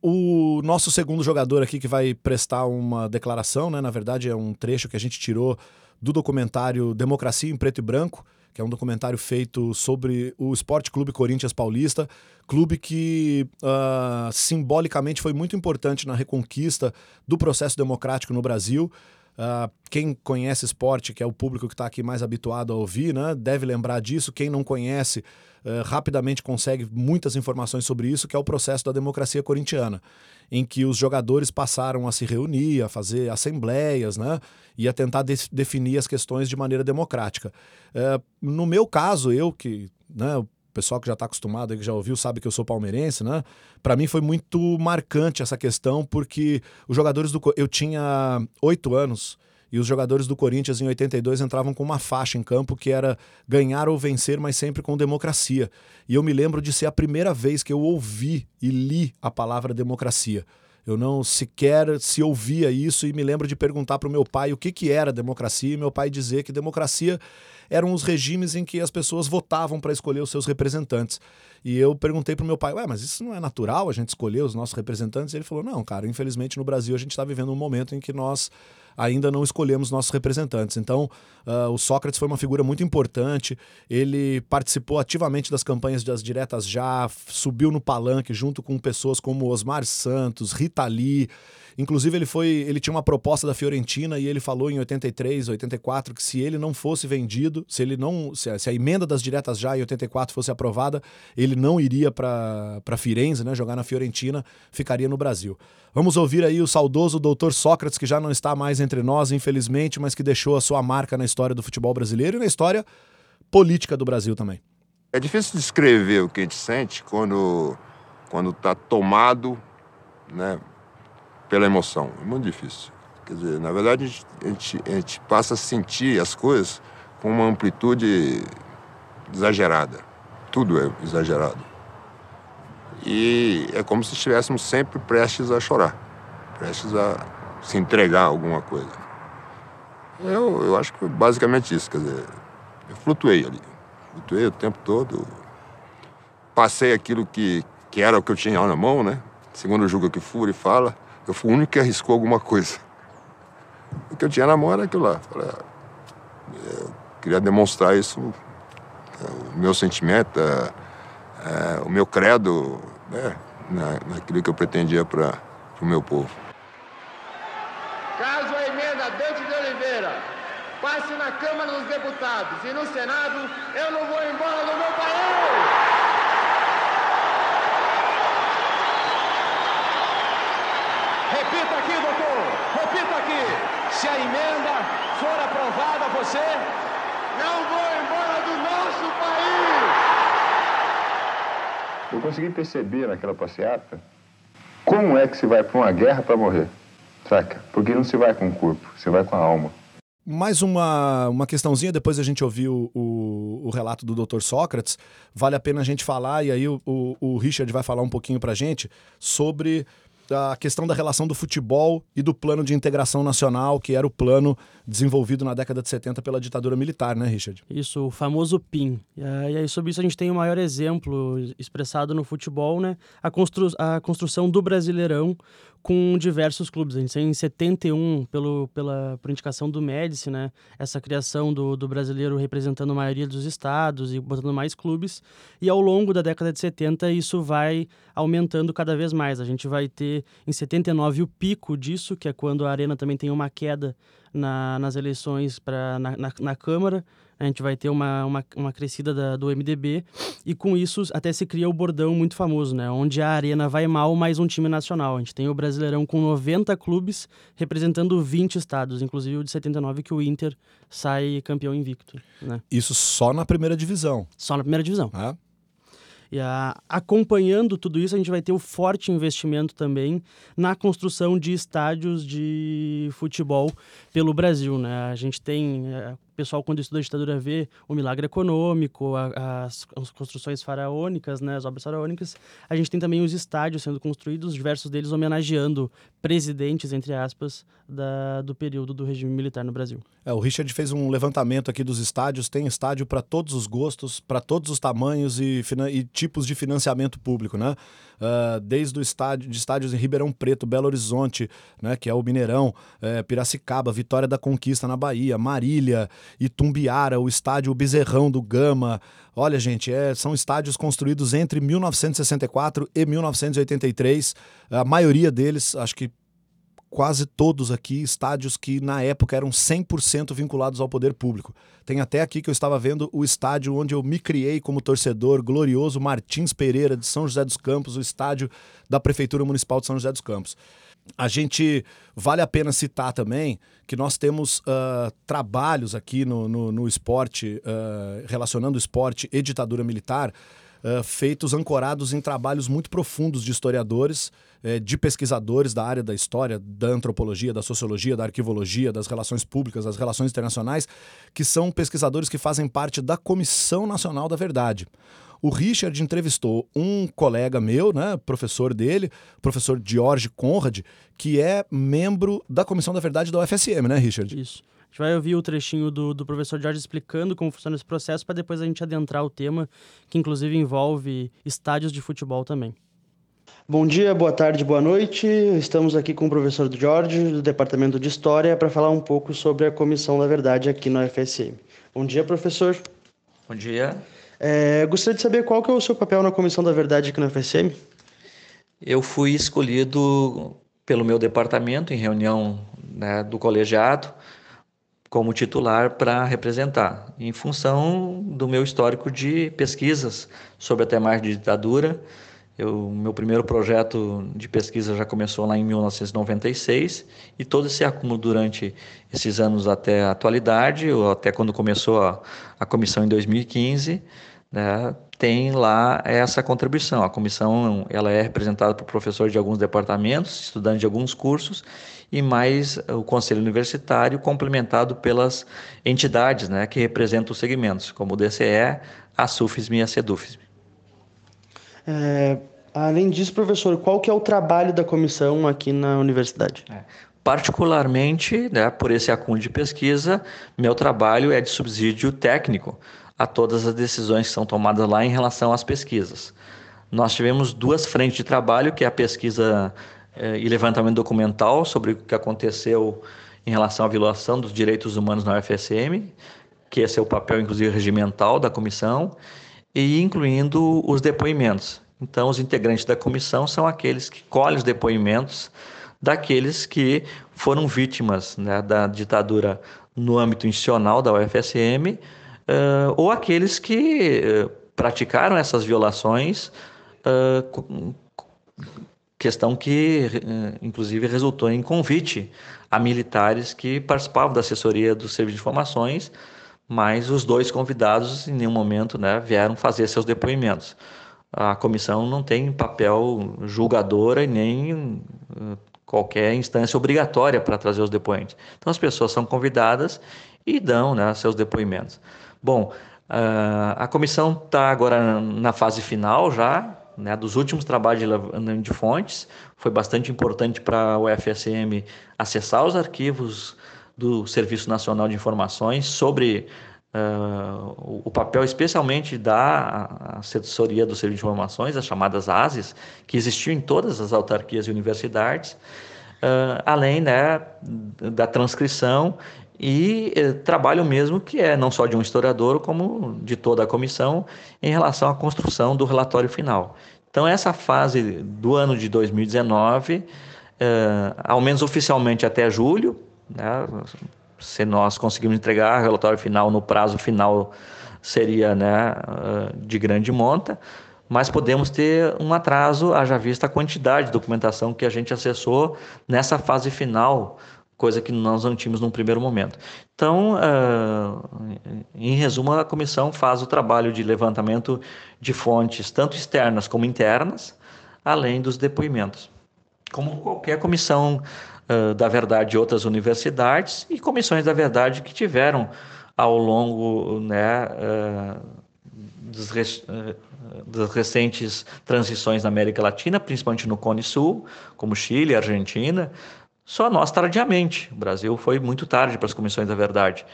O nosso segundo jogador aqui que vai prestar uma declaração, né? Na verdade, é um trecho que a gente tirou do documentário Democracia em Preto e Branco, que é um documentário feito sobre o Esporte Clube Corinthians Paulista, clube que ah, simbolicamente foi muito importante na reconquista do processo democrático no Brasil. Ah, quem conhece esporte, que é o público que está aqui mais habituado a ouvir, né, deve lembrar disso. Quem não conhece, eh, rapidamente consegue muitas informações sobre isso, que é o processo da democracia corintiana, em que os jogadores passaram a se reunir, a fazer assembleias, né, e a tentar de- definir as questões de maneira democrática. Eh, no meu caso, eu que, né, o pessoal que já está acostumado, que já ouviu, sabe que eu sou palmeirense, né? Para mim foi muito marcante essa questão, porque os jogadores do. Eu tinha oito anos e os jogadores do Corinthians em 82 entravam com uma faixa em campo que era ganhar ou vencer, mas sempre com democracia. E eu me lembro de ser a primeira vez que eu ouvi e li a palavra democracia. Eu não sequer se ouvia isso e me lembro de perguntar para o meu pai o que, que era democracia e meu pai dizer que democracia eram os regimes em que as pessoas votavam para escolher os seus representantes. E eu perguntei para o meu pai, ué, mas isso não é natural a gente escolher os nossos representantes? E ele falou, não, cara, infelizmente no Brasil a gente está vivendo um momento em que nós ainda não escolhemos nossos representantes. Então, uh, o Sócrates foi uma figura muito importante. Ele participou ativamente das campanhas das diretas já, subiu no palanque junto com pessoas como Osmar Santos, Rita Lee. Inclusive, ele foi, ele tinha uma proposta da Fiorentina e ele falou em 83, 84 que se ele não fosse vendido, se ele não, se a, se a emenda das diretas já em 84 fosse aprovada, ele não iria para Firenze, né, jogar na Fiorentina, ficaria no Brasil. Vamos ouvir aí o saudoso doutor Sócrates, que já não está mais entre nós, infelizmente, mas que deixou a sua marca na história do futebol brasileiro e na história política do Brasil também. É difícil descrever o que a gente sente quando quando está tomado, né, pela emoção. É muito difícil. Quer dizer, na verdade, a gente, a gente, passa a sentir as coisas com uma amplitude exagerada. Tudo é exagerado. E é como se estivéssemos sempre prestes a chorar, prestes a se entregar a alguma coisa. Eu, eu acho que foi basicamente isso, quer dizer, eu flutuei ali, flutuei o tempo todo, passei aquilo que, que era o que eu tinha na mão, né? Segundo o Juca que Fúria fala, eu fui o único que arriscou alguma coisa. O que eu tinha na mão era aquilo lá. Ah, eu queria demonstrar isso, o meu sentimento, é, é, o meu credo, né, na, naquilo que eu pretendia para o meu povo. Caso a emenda Dante de Oliveira passe na Câmara dos Deputados e no Senado, eu não vou embora do meu país! Repita aqui, doutor. Repita aqui. Se a emenda for aprovada, você não vou embora do nosso país. Eu consegui perceber naquela passeata como é que se vai para uma guerra para morrer, saca? Porque não se vai com o corpo, você vai com a alma. Mais uma, uma questãozinha, depois a gente ouvir o, o, o, relato do Dr. Sócrates, vale a pena a gente falar, e aí o, o, o Richard vai falar um pouquinho pra gente sobre a questão da relação do futebol e do plano de integração nacional, que era o plano desenvolvido na década de 70 pela ditadura militar, né, Richard? Isso, o famoso PIN. E aí, sobre isso, a gente tem o maior exemplo expressado no futebol, né? A, constru a construção do Brasileirão com diversos clubes. A gente em 71, pelo, pela, por indicação do Médici, né? Essa criação do, do brasileiro representando a maioria dos estados e botando mais clubes. E ao longo da década de 70, isso vai aumentando cada vez mais. A gente vai ter em 79 o pico disso, que é quando a Arena também tem uma queda na, nas eleições pra, na, na, na Câmara a gente vai ter uma, uma, uma crescida da, do MDB e com isso até se cria o bordão muito famoso, né? Onde a arena vai mal, mais um time nacional. A gente tem o Brasileirão com 90 clubes representando 20 estados, inclusive o de 79 que o Inter sai campeão invicto, né? Isso só na primeira divisão. Só na primeira divisão. É. E a, acompanhando tudo isso, a gente vai ter o forte investimento também na construção de estádios de futebol pelo Brasil. Né? A gente tem é, pessoal, quando estuda a ditadura, vê o milagre econômico, a, as, as, construções faraônicas, né, as obras faraônicas. A gente tem também os estádios sendo construídos, diversos deles homenageando presidentes, entre aspas, da, do período do regime militar no Brasil. É, o Richard fez um levantamento aqui dos estádios. Tem estádio para todos os gostos, para todos os tamanhos e, e, tipos de financiamento público, né? Uh, desde o estádio de estádios em Ribeirão Preto, Belo Horizonte, né, que é o Mineirão, é, Piracicaba, Vitória da Conquista na Bahia, Marília, Itumbiara, o estádio Bezerrão do Gama. Olha, gente, é, são estádios construídos entre 1964 e 1983. A maioria deles, acho que quase todos aqui, estádios que na época eram 100% vinculados ao poder público. Tem até aqui que eu estava vendo o estádio onde eu me criei como torcedor, glorioso Martins Pereira de São José dos Campos, o estádio da Prefeitura Municipal de São José dos Campos a gente vale a pena citar também que nós temos uh, trabalhos aqui no, no, no esporte, uh, relacionando esporte e ditadura militar, uh, feitos ancorados em trabalhos muito profundos de historiadores, eh, de pesquisadores da área da história, da antropologia, da sociologia, da arquivologia, das relações públicas, das relações internacionais, que são pesquisadores que fazem parte da Comissão Nacional da Verdade o Richard entrevistou um colega meu, né, professor dele, professor George Conrad, que é membro da Comissão da Verdade da UFSM, né, Richard? Isso. A gente vai ouvir o trechinho do, do professor Jorge explicando como funciona esse processo para depois a gente adentrar o tema, que inclusive envolve estádios de futebol também. Bom dia, boa tarde, boa noite. Estamos aqui com o professor Jorge, do Departamento de História, para falar um pouco sobre a Comissão da Verdade aqui no FSM. Bom dia, professor. Bom dia. É, gostaria de saber qual que é o seu papel na Comissão da Verdade aqui no FSM? Eu fui escolhido pelo meu departamento em reunião né, do colegiado como titular para representar, em função do meu histórico de pesquisas sobre a temática de ditadura. O meu primeiro projeto de pesquisa já começou lá em 1996 e todo esse acúmulo durante esses anos até a atualidade, ou até quando começou a, a comissão em 2015, né, tem lá essa contribuição. A comissão ela é representada por professores de alguns departamentos, estudantes de alguns cursos e mais o conselho universitário complementado pelas entidades né, que representam os segmentos, como o DCE, a SUFISM e a CEDUFISM. É, além disso, professor, qual que é o trabalho da comissão aqui na universidade? É. Particularmente, né, por esse acúmulo de pesquisa, meu trabalho é de subsídio técnico a todas as decisões que são tomadas lá em relação às pesquisas. Nós tivemos duas frentes de trabalho, que é a pesquisa eh, e levantamento documental sobre o que aconteceu em relação à violação dos direitos humanos na UFSM, que esse é o papel, inclusive, regimental da comissão, e incluindo os depoimentos. Então, os integrantes da comissão são aqueles que colhem os depoimentos daqueles que foram vítimas né, da ditadura no âmbito institucional da UFSM, uh, ou aqueles que uh, praticaram essas violações, uh, questão que, inclusive, resultou em convite a militares que participavam da assessoria do Serviço de Informações, mas os dois convidados, em nenhum momento, né, vieram fazer seus depoimentos. A comissão não tem papel julgadora e nem qualquer instância obrigatória para trazer os depoentes. Então, as pessoas são convidadas e dão né, seus depoimentos. Bom, uh, a comissão está agora na fase final já, né, dos últimos trabalhos de, de fontes. Foi bastante importante para o UFSM acessar os arquivos do Serviço Nacional de Informações sobre uh, o papel especialmente da assessoria do Serviço de Informações, as chamadas ASES, que existiam em todas as autarquias e universidades, uh, além né, da transcrição e eh, trabalho mesmo que é não só de um historiador, como de toda a comissão, em relação à construção do relatório final. Então, essa fase do ano de 2019, eh, ao menos oficialmente até julho, né, se nós conseguirmos entregar o relatório final no prazo final, seria né, eh, de grande monta, mas podemos ter um atraso, haja vista a quantidade de documentação que a gente acessou nessa fase final coisa que nós não tínhamos num primeiro momento. Então, uh, em resumo, a comissão faz o trabalho de levantamento de fontes, tanto externas como internas, além dos depoimentos. Como qualquer comissão uh, da verdade de outras universidades e comissões da verdade que tiveram ao longo né, uh, dos, das recentes transições na América Latina, principalmente no Cone Sul, como Chile, Argentina, só nós tardiamente. O Brasil foi muito tarde para as comissões da verdade.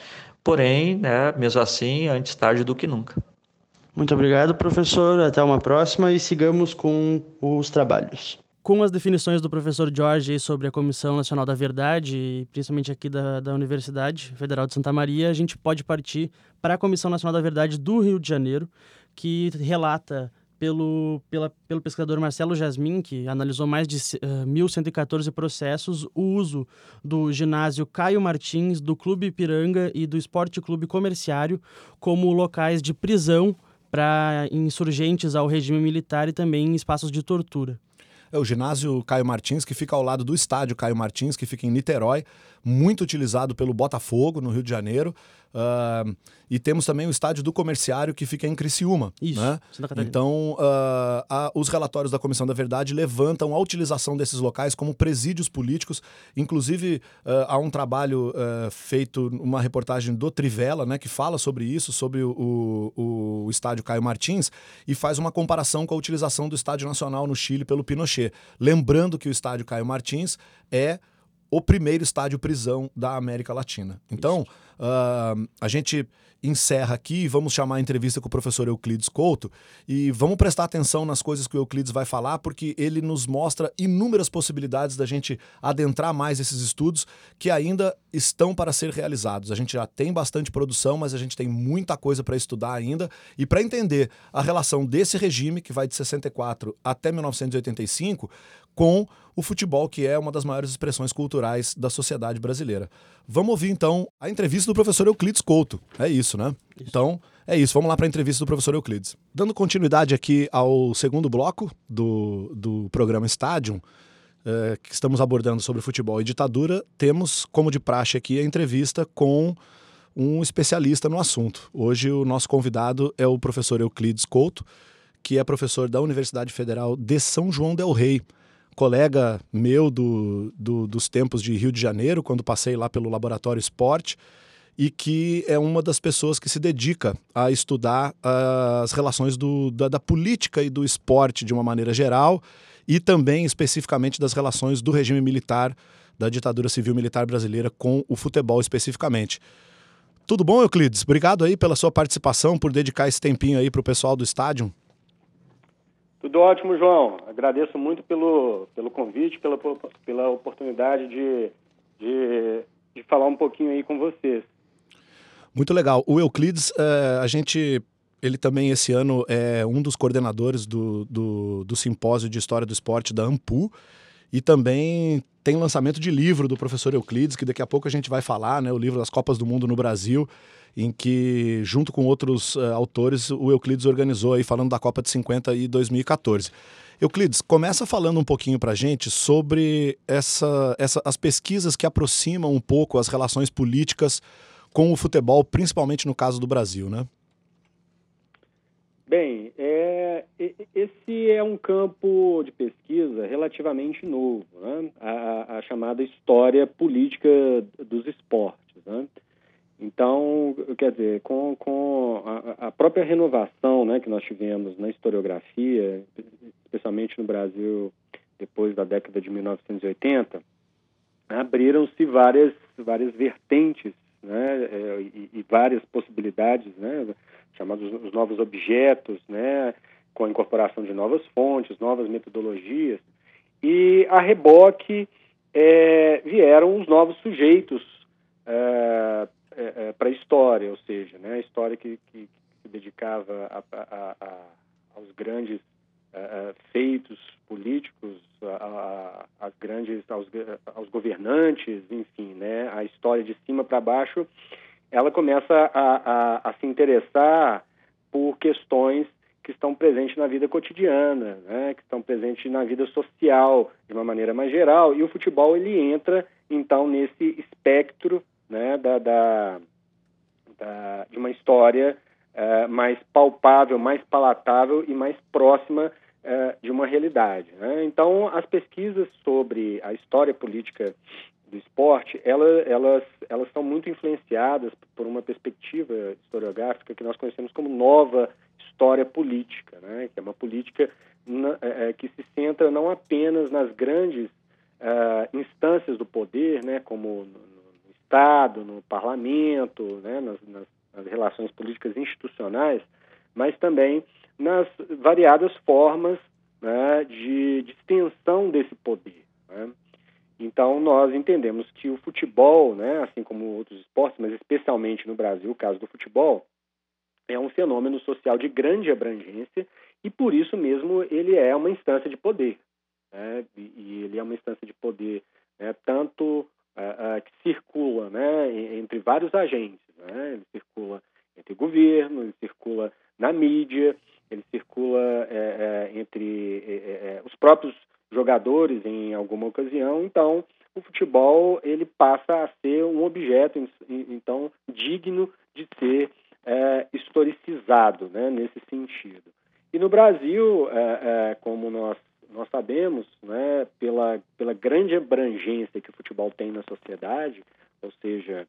Porém, né, mesmo assim, antes tarde do que nunca. Muito obrigado, professor. Até uma próxima e sigamos com os trabalhos. Com as definições do professor Jorge sobre a Comissão Nacional da Verdade, principalmente aqui da, da Universidade Federal de Santa Maria, a gente pode partir para a Comissão Nacional da Verdade do Rio de Janeiro, que relata pelo, pela, pelo pesquisador Marcelo Jasmin, que analisou mais de uh, eh, 1.114 processos, o uso do ginásio Caio Martins, do Clube Ipiranga e do Esporte Clube Comerciário como locais de prisão para insurgentes ao regime militar e também espaços de tortura. É o ginásio Caio Martins, que fica ao lado do estádio Caio Martins, que fica em Niterói. muito utilizado pelo Botafogo, no Rio de Janeiro. Uh, e temos também o estádio do Comerciário, que fica em Criciúma. Isso, né? Então, uh, a- os relatórios da Comissão da Verdade levantam a utilização desses locais como presídios políticos. Inclusive, uh, há um trabalho feito, uma reportagem do Trivela, né, que fala sobre isso, sobre o, o, o estádio Caio Martins, e faz uma comparação com a utilização do Estádio Nacional no Chile pelo Pinochet. Lembrando que o estádio Caio Martins é o primeiro estádio prisão da América Latina. Então, ah, a gente encerra aqui vamos chamar a entrevista com o professor Euclides Couto e vamos prestar atenção nas coisas que o Euclides vai falar, porque ele nos mostra inúmeras possibilidades da gente adentrar mais esses estudos que ainda estão para ser realizados. A gente já tem bastante produção, mas a gente tem muita coisa para estudar ainda e para entender a relação desse regime, que vai de 64 até 1985, com o futebol, que é uma das maiores expressões culturais da sociedade brasileira. Vamos ouvir então a entrevista do professor Euclides Couto. É isso, né? Então, é isso. Vamos lá para a entrevista do professor Euclides. Dando continuidade aqui ao segundo bloco do, do programa Estádio, eh, que estamos abordando sobre futebol e ditadura, temos, como de praxe aqui, a entrevista com um especialista no assunto. Hoje o nosso convidado é o professor Euclides Couto, que é professor da Universidade Federal de São João del Rei, colega meu do, do- dos tempos de Rio de Janeiro, quando passei lá pelo Laboratório Esporte, e que é uma das pessoas que se dedica a estudar ah, as relações do- da, da política e do esporte de uma maneira geral, e também especificamente das relações do regime militar, da ditadura civil militar brasileira com o futebol especificamente. Tudo bom, Euclides? Obrigado aí pela sua participação, por dedicar esse tempinho aí para o pessoal do estádio. Tudo ótimo, João. Agradeço muito pelo, pelo convite, pela, pela oportunidade de, de, de falar um pouquinho aí com vocês. Muito legal. O Euclides, eh, a gente. Ele também, esse ano, é um dos coordenadores do, do, do simpósio de História do Esporte da AMPU. E também tem lançamento de livro do professor Euclides, que daqui a pouco a gente vai falar, né? O livro das Copas do Mundo no Brasil, em que, junto com outros eh, autores, o Euclides organizou aí, falando da Copa de 50 e 2014. Euclides, começa falando um pouquinho pra gente sobre essa, essa, as pesquisas que aproximam um pouco as relações políticas com o futebol, principalmente no caso do Brasil, né? Bem, é, esse é um campo de pesquisa relativamente novo, né? a, a- a chamada história política dos esportes. Né? Então, quer dizer, com, com a, a própria renovação né, que nós tivemos na historiografia, especialmente no Brasil depois da década de 1980, abriram-se várias, várias vertentes né, é, e, e várias possibilidades, né, chamados os novos objetos, né, com a incorporação de novas fontes, novas metodologias, e a reboque é, vieram os novos sujeitos para a história, ou seja, né, a história que, que- se dedicava a- a- a- aos grandes eh, eh, feitos políticos, às grandes, aos, aos governantes, enfim, né, a história de cima para baixo, ela começa a, a- a se interessar por questões que estão presentes na vida cotidiana, né, que estão presentes na vida social de uma maneira mais geral, e o futebol ele entra então nesse espectro né, da, da- da- de uma história eh, mais palpável, mais palatável e mais próxima eh, de uma realidade. né? Então, as pesquisas sobre a história política do esporte, ela- elas, elas são muito influenciadas por uma perspectiva historiográfica que nós conhecemos como nova história política, né? que é uma política na- eh, eh, que se centra não apenas nas grandes ah, instâncias do poder, né? como no, no Estado, no parlamento, né? nas, nas- nas relações políticas institucionais, mas também nas variadas formas né, de, de extensão desse poder. né. Então, nós entendemos que o futebol, né, assim como outros esportes, mas especialmente no Brasil, o caso do futebol, é um fenômeno social de grande abrangência e, por isso mesmo, ele é uma instância de poder. né, e, ele é uma instância de poder né, tanto ah, ah, que circula né, en- entre vários agentes. Né, ele circula entre governo, ele circula na mídia, ele circula é, é, entre é, é, os próprios jogadores em alguma ocasião, então o futebol ele passa a ser um objeto então digno de ser é, historicizado né, nesse sentido. E no Brasil, é, é, como nós, nós sabemos, né, pela, pela grande abrangência que o futebol tem na sociedade, ou seja,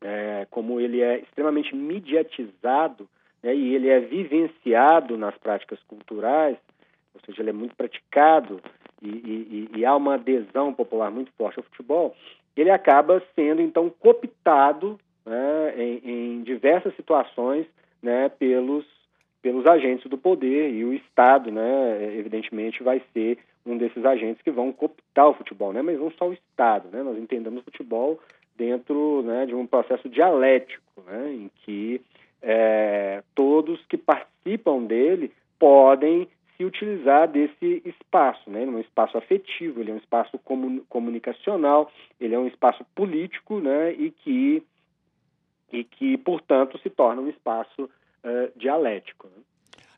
é, como ele é extremamente mediatizado né, e ele é vivenciado nas práticas culturais, ou seja, ele é muito praticado e, e, e, há uma adesão popular muito forte ao futebol, ele acaba sendo então cooptado né, em, em, diversas situações né, pelos, pelos agentes do poder e o Estado, né, evidentemente, vai ser um desses agentes que vão cooptar o futebol, né, mas não só o Estado. Né, nós entendemos o futebol dentro né, de um processo dialético, né, em que é, todos que participam dele podem se utilizar desse espaço, né? É um espaço afetivo, ele é um espaço comunicacional, ele é um espaço político, né? E que e que, portanto, se torna um espaço uh, dialético. Né?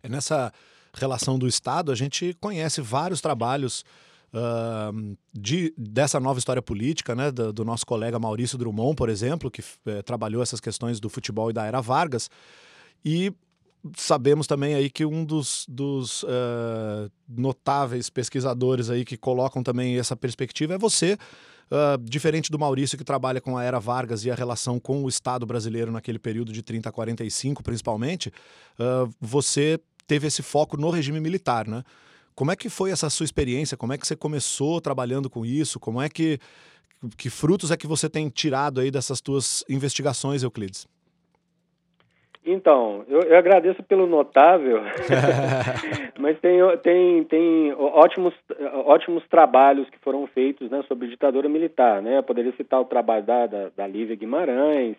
É nessa relação do Estado, a gente conhece vários trabalhos uh, de, dessa nova história política, né, do, do, nosso colega Maurício Drummond, por exemplo, que uh, trabalhou essas questões do futebol e da era Vargas. E sabemos também aí que um dos, dos uh, notáveis pesquisadores aí que colocam também essa perspectiva é você, uh, diferente do Maurício que trabalha com a era Vargas e a relação com o Estado brasileiro naquele período de 30 a 45 principalmente, uh, você teve esse foco no regime militar, né? Como é que foi essa sua experiência? Como é que você começou trabalhando com isso? Como é que que frutos é que você tem tirado aí dessas tuas investigações, Euclides? Então, eu, eu, agradeço pelo notável, mas tem, tem, tem ótimos, ótimos trabalhos que foram feitos né, sobre ditadura militar. Né? Eu poderia citar o trabalho da, da, da Lívia Guimarães,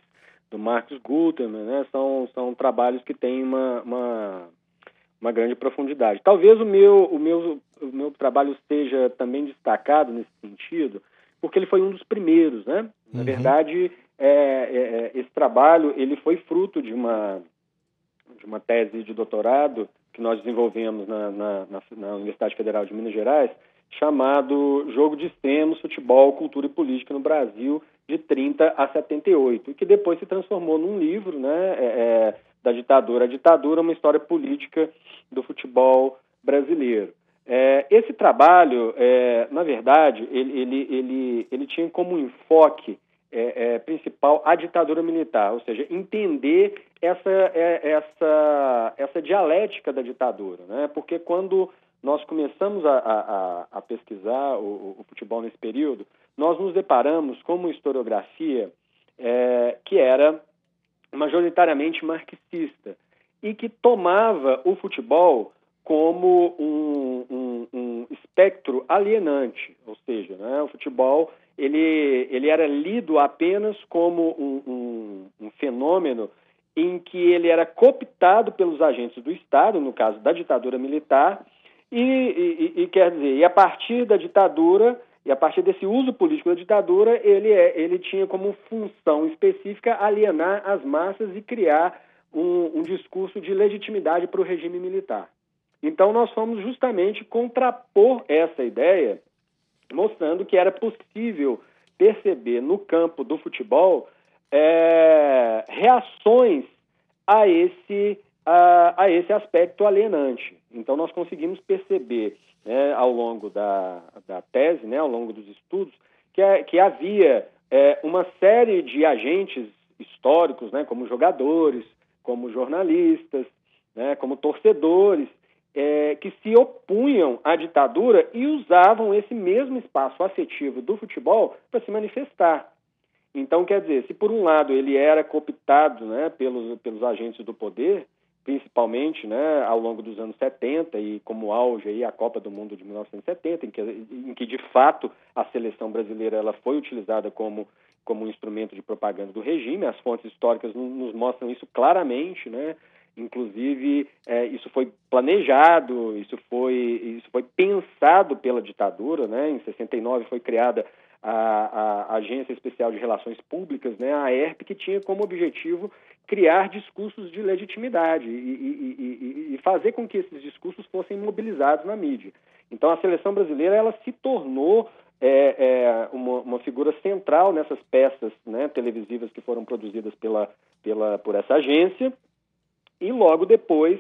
do Marcos Gutermann, né? são, são trabalhos que têm uma, uma, uma grande profundidade. Talvez o meu, o, meu, o meu trabalho seja também destacado nesse sentido, porque ele foi um dos primeiros. Né? Na uhum. verdade, é, é, é, esse trabalho ele foi fruto de uma de uma tese de doutorado que nós desenvolvemos na, na, na, na Universidade Federal de Minas Gerais, chamado Jogo de Extremos, Futebol, Cultura e Política no Brasil, de 30 a 78, e que depois se transformou num livro né, é, é, da ditadura. A ditadura, uma história política do futebol brasileiro. É, esse trabalho, é, na verdade, ele, ele, ele, ele tinha como enfoque é, é, principal a ditadura militar, ou seja, entender essa, é, essa, essa dialética da ditadura, né? porque quando nós começamos a, a, a pesquisar o, o, futebol nesse período, nós nos deparamos com uma historiografia é, que era majoritariamente marxista e que tomava o futebol como um, um, um espectro alienante, ou seja, né, o futebol ele, ele era lido apenas como um, um, um fenômeno em que ele era cooptado pelos agentes do Estado, no caso da ditadura militar, e, e, e, quer dizer, e a partir da ditadura e a partir desse uso político da ditadura, ele, é, ele tinha como função específica alienar as massas e criar um, um discurso de legitimidade para o regime militar. Então, nós fomos justamente contrapor essa ideia mostrando que era possível perceber no campo do futebol é, reações a esse, a, a, esse aspecto alienante. Então, nós conseguimos perceber né, ao longo da, da tese, né, ao longo dos estudos, que, é, que havia é, uma série de agentes históricos, né, como jogadores, como jornalistas, né, como torcedores, é, que se opunham à ditadura e usavam esse mesmo espaço afetivo do futebol para se manifestar. Então, quer dizer, se por um lado ele era cooptado né, pelos, pelos agentes do poder, principalmente né, ao longo dos anos 70 e como auge aí a Copa do Mundo de 1970, em que, em que de fato a seleção brasileira ela foi utilizada como, como um instrumento de propaganda do regime, as fontes históricas nos mostram isso claramente, né? Inclusive, é, isso foi planejado, isso foi, isso foi pensado pela ditadura, né? Em 69 foi criada a, a, Agência Especial de Relações Públicas, né? A ERP, que tinha como objetivo criar discursos de legitimidade e, e, e, e, fazer com que esses discursos fossem mobilizados na mídia. Então, a seleção brasileira ela se tornou é, é, uma, uma, figura central nessas peças né, televisivas que foram produzidas pela, pela, por essa agência. E logo depois,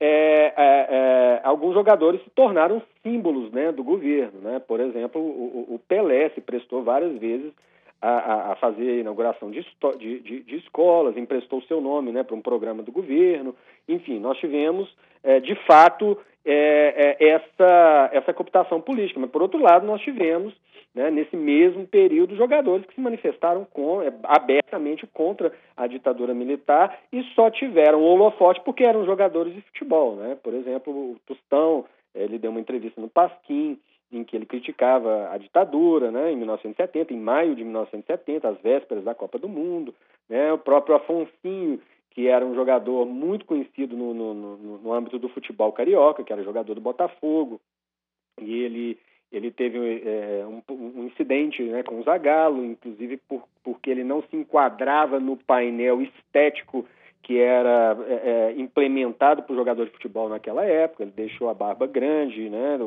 é, é, é alguns jogadores se tornaram símbolos né, do governo. Né? Por exemplo, o, o Pelé se prestou várias vezes a, a, fazer a inauguração de, de, de, de escolas, emprestou seu nome né, para um programa do governo. Enfim, nós tivemos, é, de fato, é, é, essa, essa cooptação política. Mas, por outro lado, nós tivemos, né, nesse mesmo período, jogadores que se manifestaram com, é, abertamente contra a ditadura militar e só tiveram holofote porque eram jogadores de futebol. Né? Por exemplo, o Tostão, ele deu uma entrevista no Pasquim, em que ele criticava a ditadura, né, em 1970, em maio de 1970, às vésperas da Copa do Mundo, né, o próprio Afonsinho, que era um jogador muito conhecido no, no, no, no âmbito do futebol carioca, que era jogador do Botafogo, e ele ele teve é, um, um, incidente né, com o Zagallo, inclusive por, porque ele não se enquadrava no painel estético que era é, é, implementado para o jogador de futebol naquela época. Ele deixou a barba grande, né?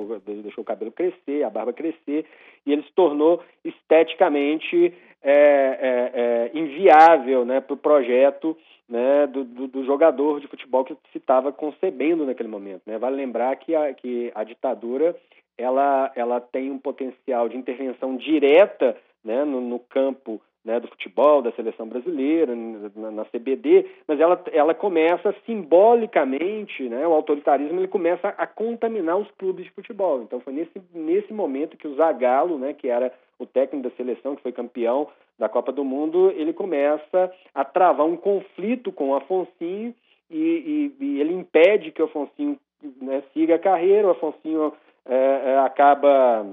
deixou o cabelo crescer, a barba crescer, e ele se tornou esteticamente é, é, é inviável né, para o projeto né, do, do, do, jogador de futebol que se estava concebendo naquele momento. Né? Vale lembrar que a, que a ditadura ela, ela tem um potencial de intervenção direta né, no, no campo né, do futebol, da seleção brasileira, na, na, CBD, mas ela, ela começa simbolicamente, né, o autoritarismo ele começa a contaminar os clubes de futebol. Então foi nesse, nesse momento que o Zagallo, né, que era o técnico da seleção, que foi campeão da Copa do Mundo, ele começa a travar um conflito com o Afonsinho e, e, e ele impede que o Afonsinho né, siga a carreira, o Afonsinho é, é, acaba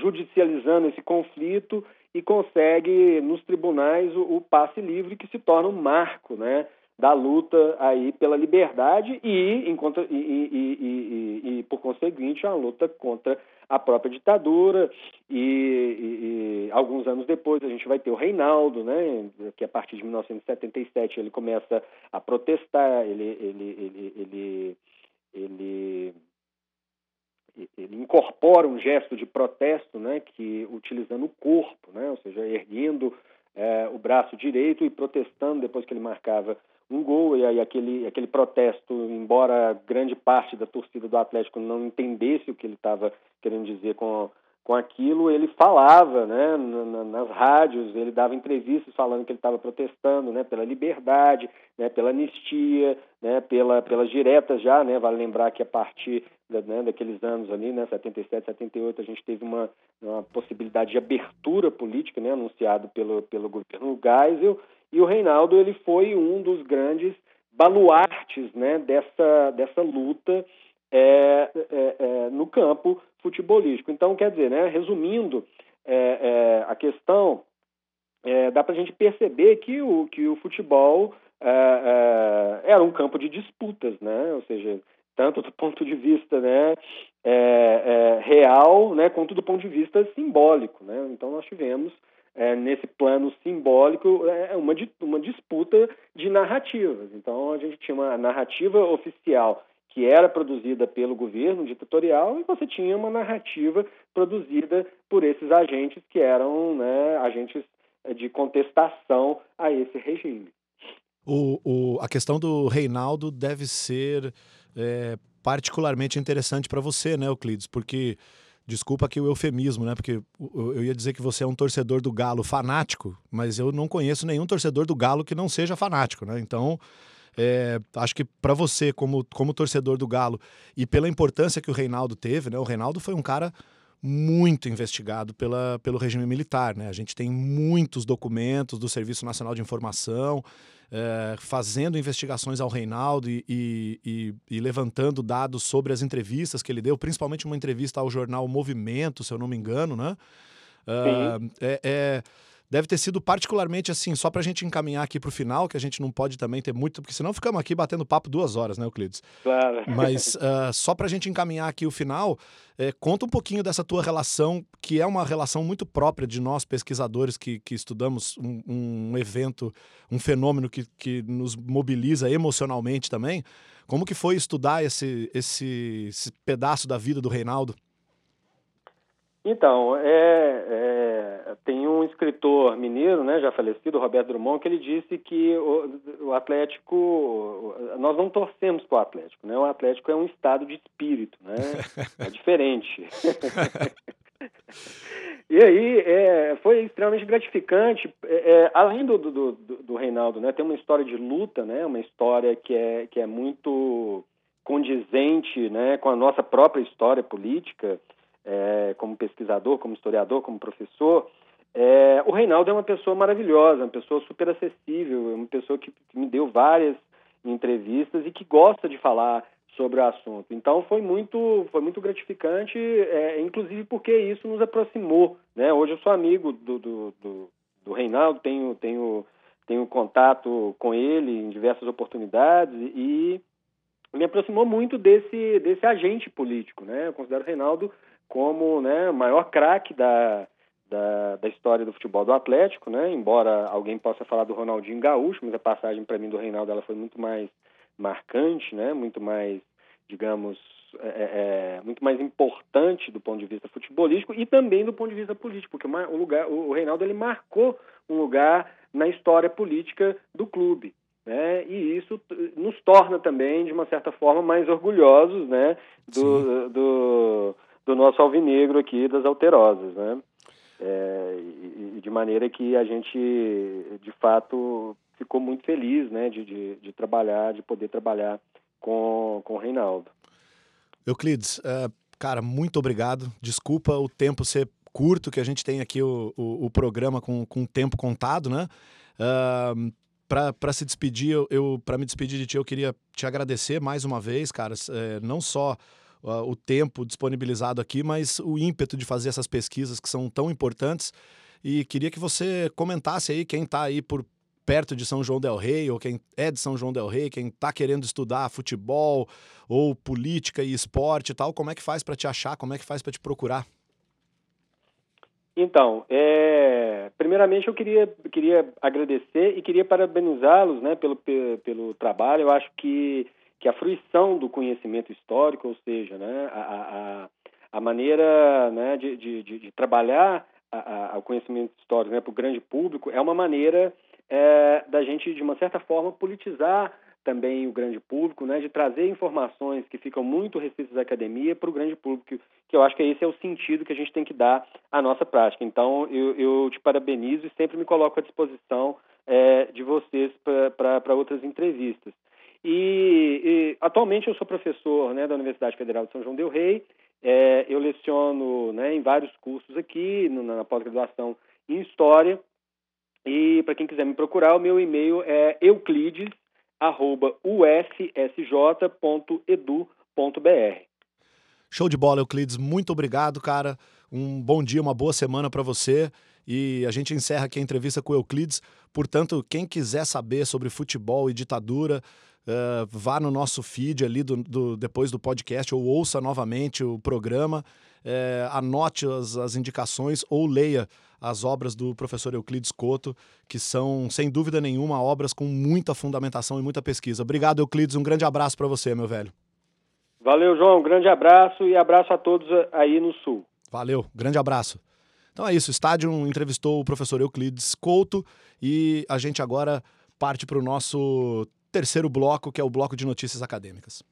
judicializando esse conflito e consegue nos tribunais o, o passe livre que se torna um marco, né? da luta aí pela liberdade e, contra, e, e, e, por conseguinte, a luta contra a própria ditadura. E, alguns anos depois a gente vai ter o Reinaldo, né, que a partir de 1977 ele começa a protestar, ele, ele, ele, ele, ele ele incorpora um gesto de protesto, né, que utilizando o corpo, né, ou seja, erguendo é, o braço direito e protestando depois que ele marcava um gol. E aí aquele aquele protesto, embora grande parte da torcida do Atlético não entendesse o que ele estava querendo dizer com com aquilo, ele falava, né, nas rádios, ele dava entrevistas falando que ele estava protestando, né, pela liberdade, né, pela anistia, né, pela, pelas diretas já, né, vale lembrar que a partir né, daqueles anos ali, né, 77, 78, a gente teve uma, uma possibilidade de abertura política, né, anunciado pelo, pelo governo Geisel, e o Reinaldo, ele foi um dos grandes baluartes, né, dessa, dessa luta é, é, é, no campo futebolístico. Então, quer dizer, né, resumindo é, é, a questão, é, dá para a gente perceber que o, que o futebol era um campo de disputas, né? ou seja, tanto do ponto de vista né, real, né, quanto do ponto de vista simbólico. Né? Então, nós tivemos nesse plano simbólico uma, uma disputa de narrativas. Então, a gente tinha uma narrativa oficial que era produzida pelo governo ditatorial e você tinha uma narrativa produzida por esses agentes que eram né, agentes de contestação a esse regime. O, o, a questão do Reinaldo deve ser é, particularmente interessante para você, né, Euclides? Porque, desculpa aqui o eufemismo, né? Porque eu ia dizer que você é um torcedor do Galo fanático, mas eu não conheço nenhum torcedor do Galo que não seja fanático, né? Então, é, acho que para você, como, como torcedor do Galo, e pela importância que o Reinaldo teve, né? O Reinaldo foi um cara muito investigado pela, pelo regime militar. Né? A gente tem muitos documentos do Serviço Nacional de Informação é, fazendo investigações ao Reinaldo e, e, e, levantando dados sobre as entrevistas que ele deu, principalmente uma entrevista ao jornal Movimento, se eu não me engano. Né? Uh, é, é deve ter sido particularmente assim, só para a gente encaminhar aqui para o final, que a gente não pode também ter muito, porque senão ficamos aqui batendo papo duas horas, né, Euclides? Claro. Mas uh, só para a gente encaminhar aqui o final, é, conta um pouquinho dessa tua relação, que é uma relação muito própria de nós pesquisadores que, que estudamos um, um evento, um fenômeno que, que nos mobiliza emocionalmente também. Como que foi estudar esse, esse, esse pedaço da vida do Reinaldo? Então, é, é, tem um escritor mineiro, né, já falecido, Roberto Drummond, que ele disse que o, o Atlético, nós não torcemos para o Atlético, né? O Atlético é um estado de espírito, né? É diferente. e aí, é, foi extremamente gratificante. É, é, além do, do, do, do Reinaldo, né, tem uma história de luta, né? Uma história que é, que é muito condizente, né, com a nossa própria história política é, como pesquisador, como historiador, como professor, é, o Reinaldo é uma pessoa maravilhosa, uma pessoa super acessível, uma pessoa que, que me deu várias entrevistas e que gosta de falar sobre o assunto. Então foi muito, foi muito gratificante, é, inclusive porque isso nos aproximou. Né? Hoje eu sou amigo do, do, do, do Reinaldo, tenho, tenho, tenho contato com ele em diversas oportunidades e me aproximou muito desse, desse agente político. Né? Eu considero o Reinaldo como né, o maior craque da, da, da, história do futebol do Atlético, né? Embora alguém possa falar do Ronaldinho Gaúcho, mas a passagem para mim do Reinaldo ela foi muito mais marcante, né? Muito mais, digamos, é, é, é, muito mais importante do ponto de vista futebolístico e também do ponto de vista político, porque o, lugar, o Reinaldo ele marcou um lugar na história política do clube. Né? E isso nos torna também, de uma certa forma, mais orgulhosos né? do, do, do nosso alvinegro aqui das alterosas, né? É, e, e, de maneira que a gente, de fato, ficou muito feliz, né, de, de, de trabalhar, de poder trabalhar com, com o Reinaldo. Euclides, uh, cara, muito obrigado. Desculpa o tempo ser curto, que a gente tem aqui o, o, o programa com, com tempo contado, né? Uh, para se despedir, eu, eu para me despedir de ti, eu queria te agradecer mais uma vez, cara, é, não só uh, o tempo disponibilizado aqui, mas o ímpeto de fazer essas pesquisas que são tão importantes. E queria que você comentasse aí quem está aí por perto de São João del Rei, ou quem é de São João del Rei, quem está querendo estudar futebol ou política e esporte e tal, como é que faz para te achar, como é que faz para te procurar? Então, é, primeiramente eu queria, queria agradecer e queria parabenizá-los né, pelo, pelo trabalho. Eu acho que que a fruição do conhecimento histórico, ou seja, né, a, a, a maneira né, de, de, de trabalhar a, a, o conhecimento histórico né, para o grande público é uma maneira é, da gente, de uma certa forma, politizar também o grande público, né, de trazer informações que ficam muito restritas à academia para o grande público, que, que eu acho que esse é o sentido que a gente tem que dar à nossa prática. Então, eu, eu te parabenizo e sempre me coloco à disposição é, de vocês para outras entrevistas. E, e, atualmente eu sou professor né, da Universidade Federal de São João del Rei. É, eu leciono né, em vários cursos aqui, no, na pós-graduação em História. E para quem quiser me procurar, o meu e-mail é euclides@usfsj.edu.br. Show de bola, Euclides. Muito obrigado, cara. Um bom dia, uma boa semana para você. E a gente encerra aqui a entrevista com o Euclides. Portanto, quem quiser saber sobre futebol e ditadura, Uh, vá no nosso feed ali do, do, depois do podcast ou ouça novamente o programa, uh, anote as, as indicações ou leia as obras do professor Euclides Couto, que são, sem dúvida nenhuma, obras com muita fundamentação e muita pesquisa. Obrigado, Euclides. Um grande abraço para você, meu velho. Valeu, João. Um grande abraço e abraço a todos aí no Sul. Valeu. Grande abraço. Então é isso. O Estádio entrevistou o professor Euclides Couto e a gente agora parte para o nosso terceiro bloco, que é o bloco de notícias acadêmicas.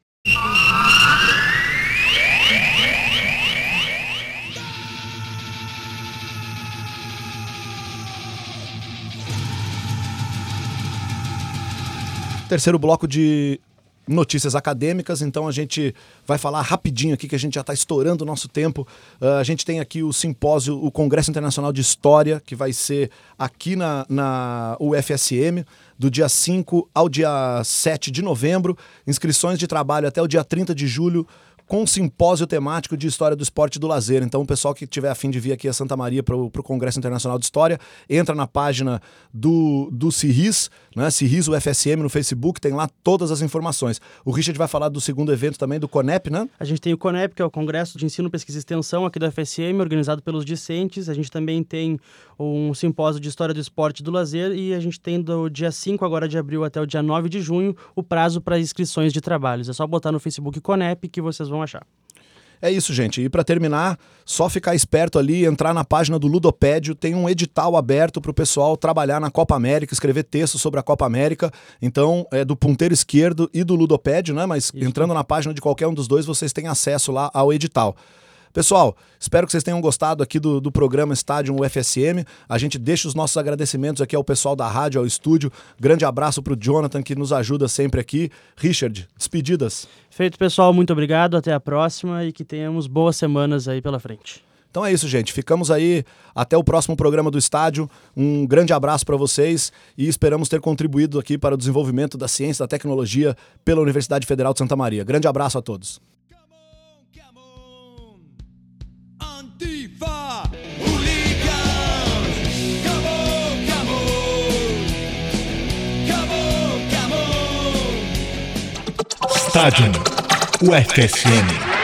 Terceiro bloco de notícias acadêmicas, então a gente vai falar rapidinho aqui, que a gente já está estourando o nosso tempo. Uh, a gente tem aqui o simpósio, o Congresso Internacional de História, que vai ser aqui na, na UFSM, do dia 5 ao dia 7 de novembro. Inscrições de trabalho até o dia 30 de julho com um simpósio temático de história do esporte e do lazer. Então, o pessoal que tiver afim de vir aqui a Santa Maria para o Congresso Internacional de História, entra na página do, do CIRIS, né? CIRIS UFSM no Facebook, tem lá todas as informações. O Richard vai falar do segundo evento também, do CONEP, né? A gente tem o CONEP, que é o Congresso de Ensino, Pesquisa e Extensão aqui do FSM, organizado pelos discentes. A gente também tem um simpósio de História do Esporte e do Lazer e a gente tem do dia 5 agora de abril até o dia 9 de junho o prazo para inscrições de trabalhos. É só botar no Facebook CONEP que vocês vão achar. É isso, gente. E para terminar, só ficar esperto ali, entrar na página do Ludopédio, tem um edital aberto para o pessoal trabalhar na Copa América, escrever texto sobre a Copa América. Então, é do ponteiro esquerdo e do Ludopédio, né? Mas isso. entrando na página de qualquer um dos dois, vocês têm acesso lá ao edital. Pessoal, espero que vocês tenham gostado aqui do, do programa Estádio UFSM. A gente deixa os nossos agradecimentos aqui ao pessoal da rádio, ao estúdio. Grande abraço para o Jonathan, que nos ajuda sempre aqui. Richard, despedidas. Feito, pessoal. Muito obrigado. Até a próxima e que tenhamos boas semanas aí pela frente. Então é isso, gente. Ficamos aí até o próximo programa do estádio. Um grande abraço para vocês e esperamos ter contribuído aqui para o desenvolvimento da ciência e da tecnologia pela Universidade Federal de Santa Maria. Grande abraço a todos. Estádio UFSM.